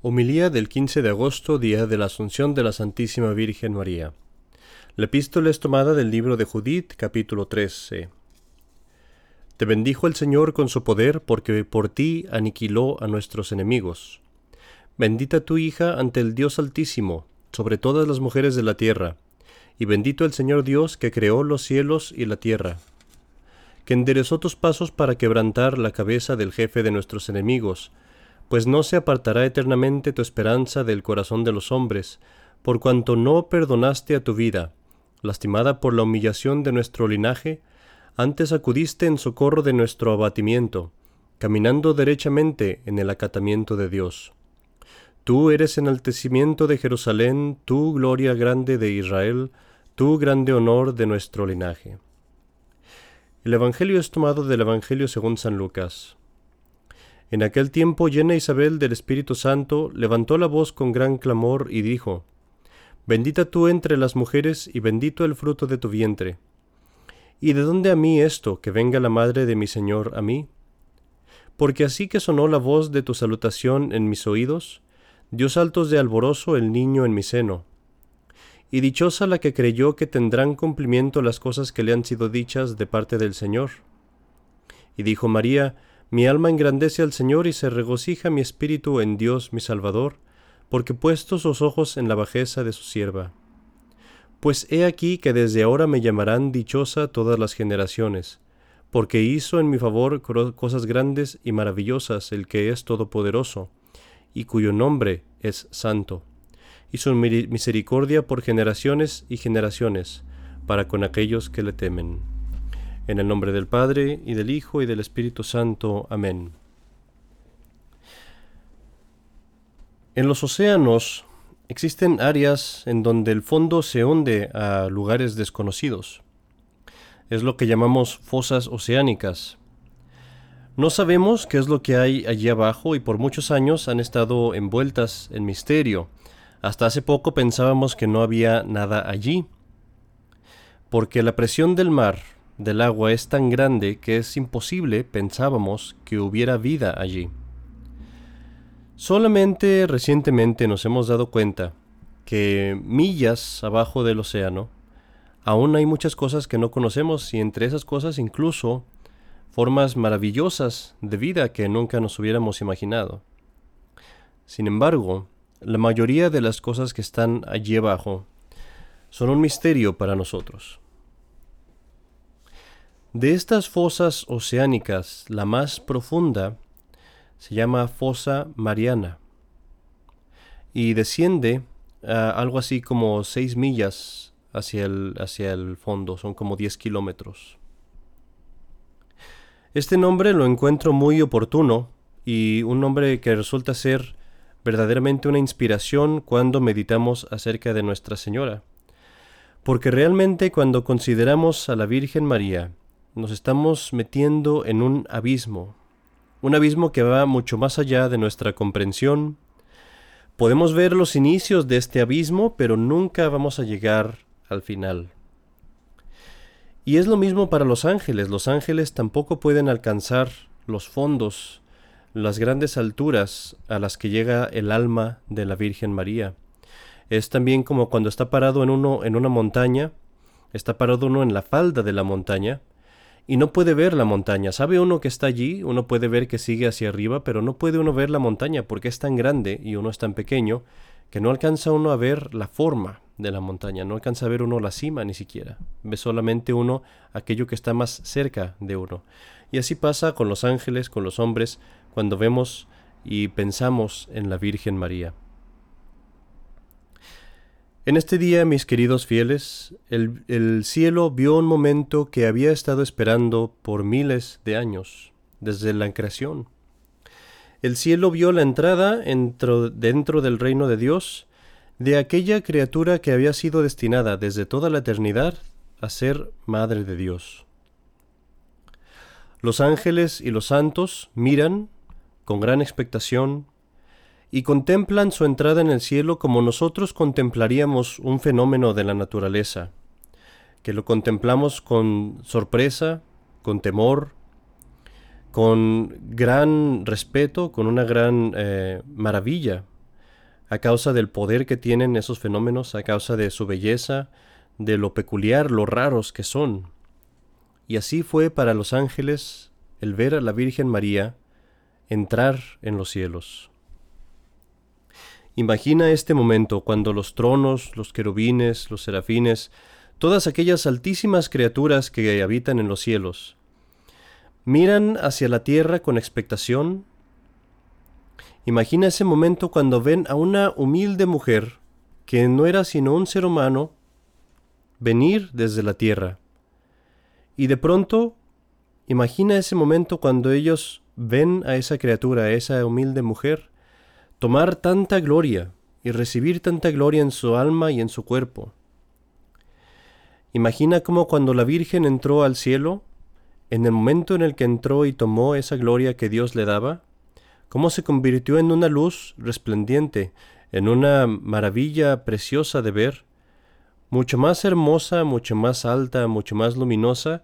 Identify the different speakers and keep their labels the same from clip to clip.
Speaker 1: Homilía del 15 de agosto, día de la Asunción de la Santísima Virgen María. La epístola es tomada del libro de Judith, capítulo 13. Te bendijo el Señor con su poder, porque por ti aniquiló a nuestros enemigos. Bendita tu hija ante el Dios Altísimo, sobre todas las mujeres de la tierra, y bendito el Señor Dios que creó los cielos y la tierra, que enderezó tus pasos para quebrantar la cabeza del jefe de nuestros enemigos, pues no se apartará eternamente tu esperanza del corazón de los hombres, por cuanto no perdonaste a tu vida, lastimada por la humillación de nuestro linaje, antes acudiste en socorro de nuestro abatimiento, caminando derechamente en el acatamiento de Dios. Tú eres enaltecimiento de Jerusalén, tú gloria grande de Israel, tú grande honor de nuestro linaje. El Evangelio es tomado del Evangelio según San Lucas. En aquel tiempo llena Isabel del Espíritu Santo, levantó la voz con gran clamor y dijo, Bendita tú entre las mujeres y bendito el fruto de tu vientre. ¿Y de dónde a mí esto, que venga la madre de mi Señor a mí? Porque así que sonó la voz de tu salutación en mis oídos, dio saltos de alborozo el niño en mi seno. Y dichosa la que creyó que tendrán cumplimiento las cosas que le han sido dichas de parte del Señor. Y dijo María, mi alma engrandece al Señor y se regocija mi espíritu en Dios mi Salvador, porque puesto sus ojos en la bajeza de su sierva. Pues he aquí que desde ahora me llamarán dichosa todas las generaciones, porque hizo en mi favor cosas grandes y maravillosas el que es todopoderoso, y cuyo nombre es santo, y su misericordia por generaciones y generaciones, para con aquellos que le temen. En el nombre del Padre, y del Hijo, y del Espíritu Santo. Amén. En los océanos existen áreas en donde el fondo se hunde a lugares desconocidos. Es lo que llamamos fosas oceánicas. No sabemos qué es lo que hay allí abajo y por muchos años han estado envueltas en misterio. Hasta hace poco pensábamos que no había nada allí. Porque la presión del mar del agua es tan grande que es imposible, pensábamos, que hubiera vida allí. Solamente recientemente nos hemos dado cuenta que millas abajo del océano aún hay muchas cosas que no conocemos y entre esas cosas incluso formas maravillosas de vida que nunca nos hubiéramos imaginado. Sin embargo, la mayoría de las cosas que están allí abajo son un misterio para nosotros. De estas fosas oceánicas, la más profunda se llama fosa mariana y desciende a algo así como 6 millas hacia el, hacia el fondo, son como 10 kilómetros. Este nombre lo encuentro muy oportuno y un nombre que resulta ser verdaderamente una inspiración cuando meditamos acerca de Nuestra Señora. Porque realmente cuando consideramos a la Virgen María nos estamos metiendo en un abismo, un abismo que va mucho más allá de nuestra comprensión. Podemos ver los inicios de este abismo, pero nunca vamos a llegar al final. Y es lo mismo para los ángeles. Los ángeles tampoco pueden alcanzar los fondos, las grandes alturas a las que llega el alma de la Virgen María. Es también como cuando está parado en uno en una montaña, está parado uno en la falda de la montaña, y no puede ver la montaña. Sabe uno que está allí, uno puede ver que sigue hacia arriba, pero no puede uno ver la montaña porque es tan grande y uno es tan pequeño que no alcanza uno a ver la forma de la montaña, no alcanza a ver uno la cima ni siquiera. Ve solamente uno aquello que está más cerca de uno. Y así pasa con los ángeles, con los hombres, cuando vemos y pensamos en la Virgen María. En este día, mis queridos fieles, el, cielo vio un momento que había estado esperando por miles de años, desde la creación. El cielo vio la entrada dentro del reino de Dios de aquella criatura que había sido destinada desde toda la eternidad a ser Madre de Dios. Los ángeles y los santos miran, con gran expectación, y contemplan su entrada en el cielo como nosotros contemplaríamos un fenómeno de la naturaleza, que lo contemplamos con sorpresa, con temor, con gran respeto, con una gran eh, maravilla, a causa del poder que tienen esos fenómenos, a causa de su belleza, de lo peculiar, lo raros que son. Y así fue para los ángeles el ver a la Virgen María entrar en los cielos. Imagina este momento cuando los tronos, los querubines, los serafines, todas aquellas altísimas criaturas que habitan en los cielos, miran hacia la tierra con expectación. Imagina ese momento cuando ven a una humilde mujer, que no era sino un ser humano, venir desde la tierra. Y de pronto, imagina ese momento cuando ellos ven a esa criatura, a esa humilde mujer, tomar tanta gloria y recibir tanta gloria en su alma y en su cuerpo. Imagina cómo cuando la Virgen entró al cielo, en el momento en el que entró y tomó esa gloria que Dios le daba, cómo se convirtió en una luz resplendiente, en una maravilla preciosa de ver, mucho más hermosa, mucho más alta, mucho más luminosa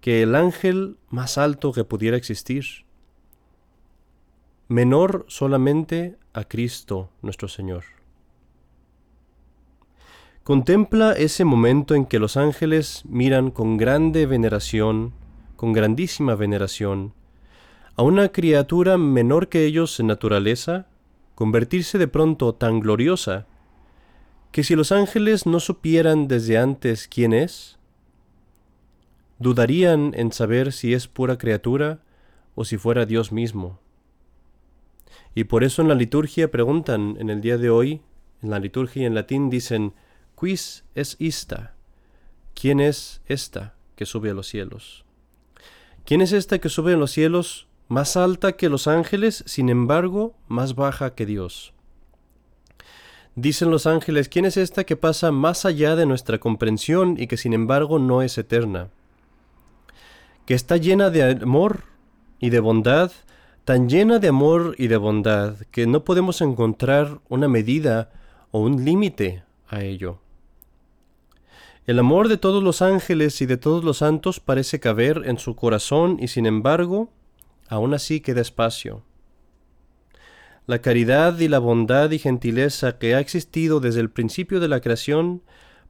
Speaker 1: que el ángel más alto que pudiera existir. Menor solamente a Cristo nuestro Señor. Contempla ese momento en que los ángeles miran con grande veneración, con grandísima veneración, a una criatura menor que ellos en naturaleza, convertirse de pronto tan gloriosa que si los ángeles no supieran desde antes quién es, dudarían en saber si es pura criatura o si fuera Dios mismo. Y por eso en la liturgia preguntan en el día de hoy, en la liturgia en latín dicen, quis es ista? ¿Quién es esta que sube a los cielos? ¿Quién es esta que sube a los cielos más alta que los ángeles, sin embargo, más baja que Dios? Dicen los ángeles, ¿quién es esta que pasa más allá de nuestra comprensión y que sin embargo no es eterna? Que está llena de amor y de bondad, tan llena de amor y de bondad que no podemos encontrar una medida o un límite a ello. El amor de todos los ángeles y de todos los santos parece caber en su corazón y sin embargo, aún así queda espacio. La caridad y la bondad y gentileza que ha existido desde el principio de la creación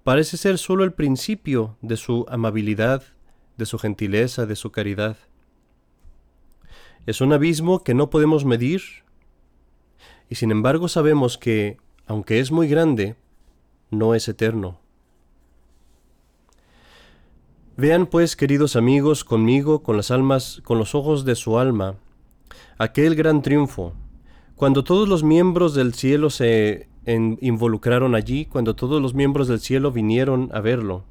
Speaker 1: parece ser sólo el principio de su amabilidad, de su gentileza, de su caridad. Es un abismo que no podemos medir y sin embargo sabemos que, aunque es muy grande, no es eterno. Vean pues, queridos amigos, conmigo, con las almas, con los ojos de su alma, aquel gran triunfo, cuando todos los miembros del cielo se involucraron allí, cuando todos los miembros del cielo vinieron a verlo.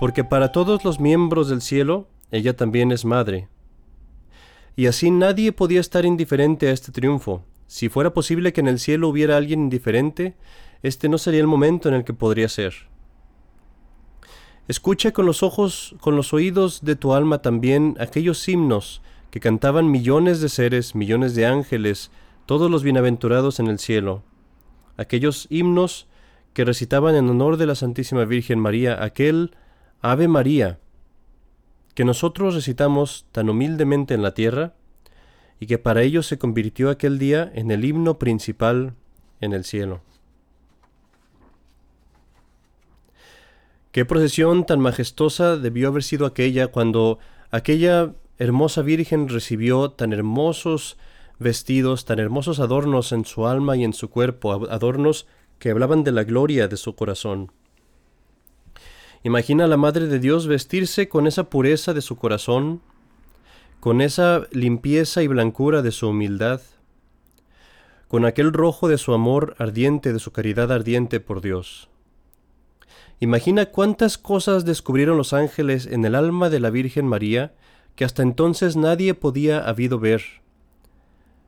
Speaker 1: Porque para todos los miembros del cielo, ella también es madre. Y así nadie podía estar indiferente a este triunfo. Si fuera posible que en el cielo hubiera alguien indiferente, este no sería el momento en el que podría ser. Escucha con los ojos, con los oídos de tu alma también aquellos himnos que cantaban millones de seres, millones de ángeles, todos los bienaventurados en el cielo. Aquellos himnos que recitaban en honor de la Santísima Virgen María, aquel Ave María, que nosotros recitamos tan humildemente en la tierra, y que para ellos se convirtió aquel día en el himno principal en el cielo. Qué procesión tan majestuosa debió haber sido aquella cuando aquella hermosa Virgen recibió tan hermosos vestidos, tan hermosos adornos en su alma y en su cuerpo, adornos que hablaban de la gloria de su corazón. Imagina a la Madre de Dios vestirse con esa pureza de su corazón, con esa limpieza y blancura de su humildad, con aquel rojo de su amor ardiente, de su caridad ardiente por Dios. Imagina cuántas cosas descubrieron los ángeles en el alma de la Virgen María que hasta entonces nadie podía habido ver.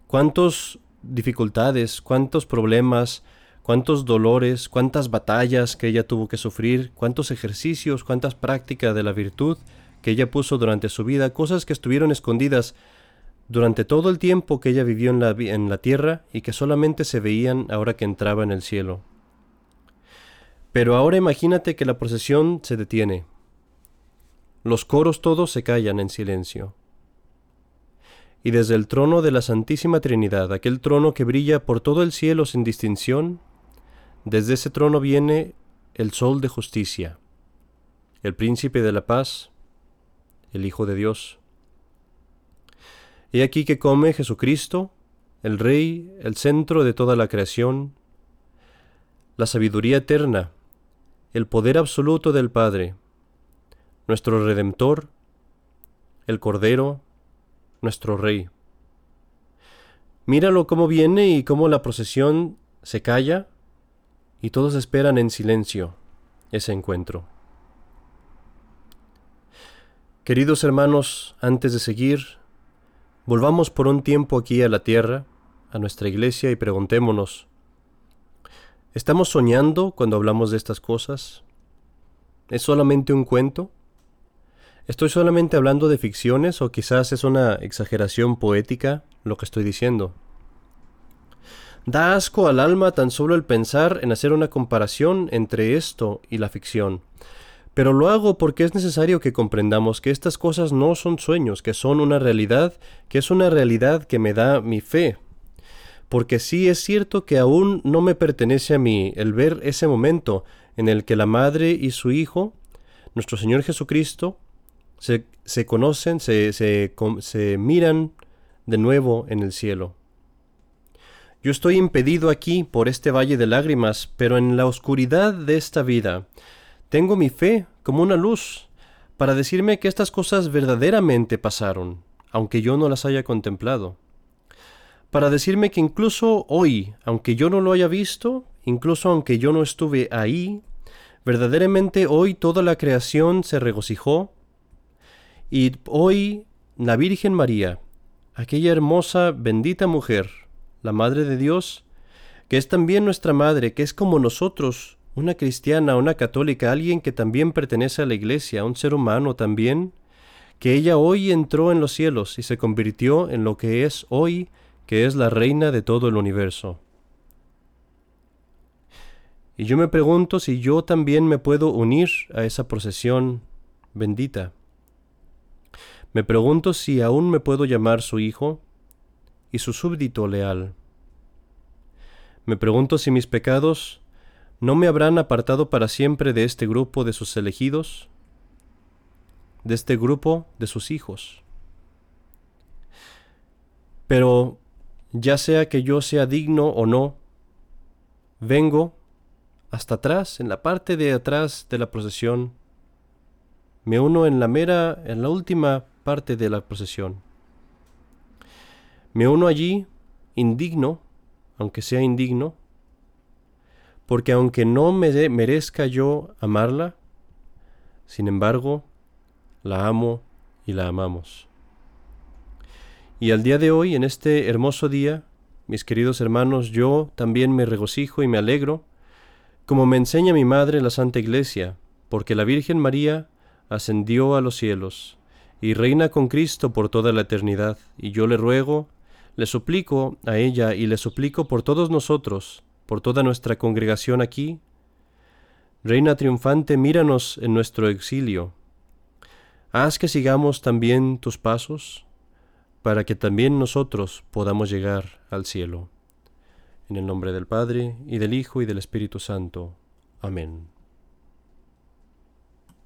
Speaker 1: Cuántas dificultades, cuántos problemas, cuántos dolores, cuántas batallas que ella tuvo que sufrir, cuántos ejercicios, cuántas prácticas de la virtud que ella puso durante su vida, cosas que estuvieron escondidas durante todo el tiempo que ella vivió en la, en la tierra y que solamente se veían ahora que entraba en el cielo. Pero ahora imagínate que la procesión se detiene, los coros todos se callan en silencio. y desde el trono de la Santísima Trinidad, aquel trono que brilla por todo el cielo sin distinción, desde ese trono viene el Sol de justicia, el Príncipe de la paz, el Hijo de Dios. He aquí que come Jesucristo, el Rey, el centro de toda la creación, la sabiduría eterna, el poder absoluto del Padre, nuestro Redentor, el Cordero, nuestro Rey. Míralo cómo viene y cómo la procesión se calla y todos esperan en silencio ese encuentro. Queridos hermanos, antes de seguir, volvamos por un tiempo aquí a la tierra, a nuestra iglesia, y preguntémonos, ¿estamos soñando cuando hablamos de estas cosas? ¿Es solamente un cuento? ¿Estoy solamente hablando de ficciones o quizás es una exageración poética lo que estoy diciendo? Da asco al alma tan solo el pensar en hacer una comparación entre esto y la ficción. Pero lo hago porque es necesario que comprendamos que estas cosas no son sueños, que son una realidad, que es una realidad que me da mi fe. Porque sí es cierto que aún no me pertenece a mí el ver ese momento en el que la madre y su hijo, nuestro Señor Jesucristo, se, se conocen, se, se, se miran de nuevo en el cielo. Yo estoy impedido aquí por este valle de lágrimas, pero en la oscuridad de esta vida tengo mi fe como una luz para decirme que estas cosas verdaderamente pasaron, aunque yo no las haya contemplado. Para decirme que incluso hoy, aunque yo no lo haya visto, incluso aunque yo no estuve ahí, verdaderamente hoy toda la creación se regocijó y hoy la Virgen María, aquella hermosa, bendita mujer, la Madre de Dios, que es también nuestra Madre, que es como nosotros, una cristiana, una católica, alguien que también pertenece a la Iglesia, un ser humano también, que ella hoy entró en los cielos y se convirtió en lo que es hoy, que es la reina de todo el universo. Y yo me pregunto si yo también me puedo unir a esa procesión bendita. Me pregunto si aún me puedo llamar su hijo, y su súbdito leal. Me pregunto si mis pecados no me habrán apartado para siempre de este grupo de sus elegidos, de este grupo de sus hijos. Pero, ya sea que yo sea digno o no, vengo hasta atrás, en la parte de atrás de la procesión, me uno en la mera, en la última parte de la procesión. Me uno allí, indigno, aunque sea indigno, porque aunque no me merezca yo amarla, sin embargo, la amo y la amamos. Y al día de hoy, en este hermoso día, mis queridos hermanos, yo también me regocijo y me alegro, como me enseña mi madre la Santa Iglesia, porque la Virgen María ascendió a los cielos y reina con Cristo por toda la eternidad, y yo le ruego le suplico a ella y le suplico por todos nosotros, por toda nuestra congregación aquí. Reina triunfante, míranos en nuestro exilio. Haz que sigamos también tus pasos, para que también nosotros podamos llegar al cielo. En el nombre del Padre, y del Hijo, y del Espíritu Santo. Amén.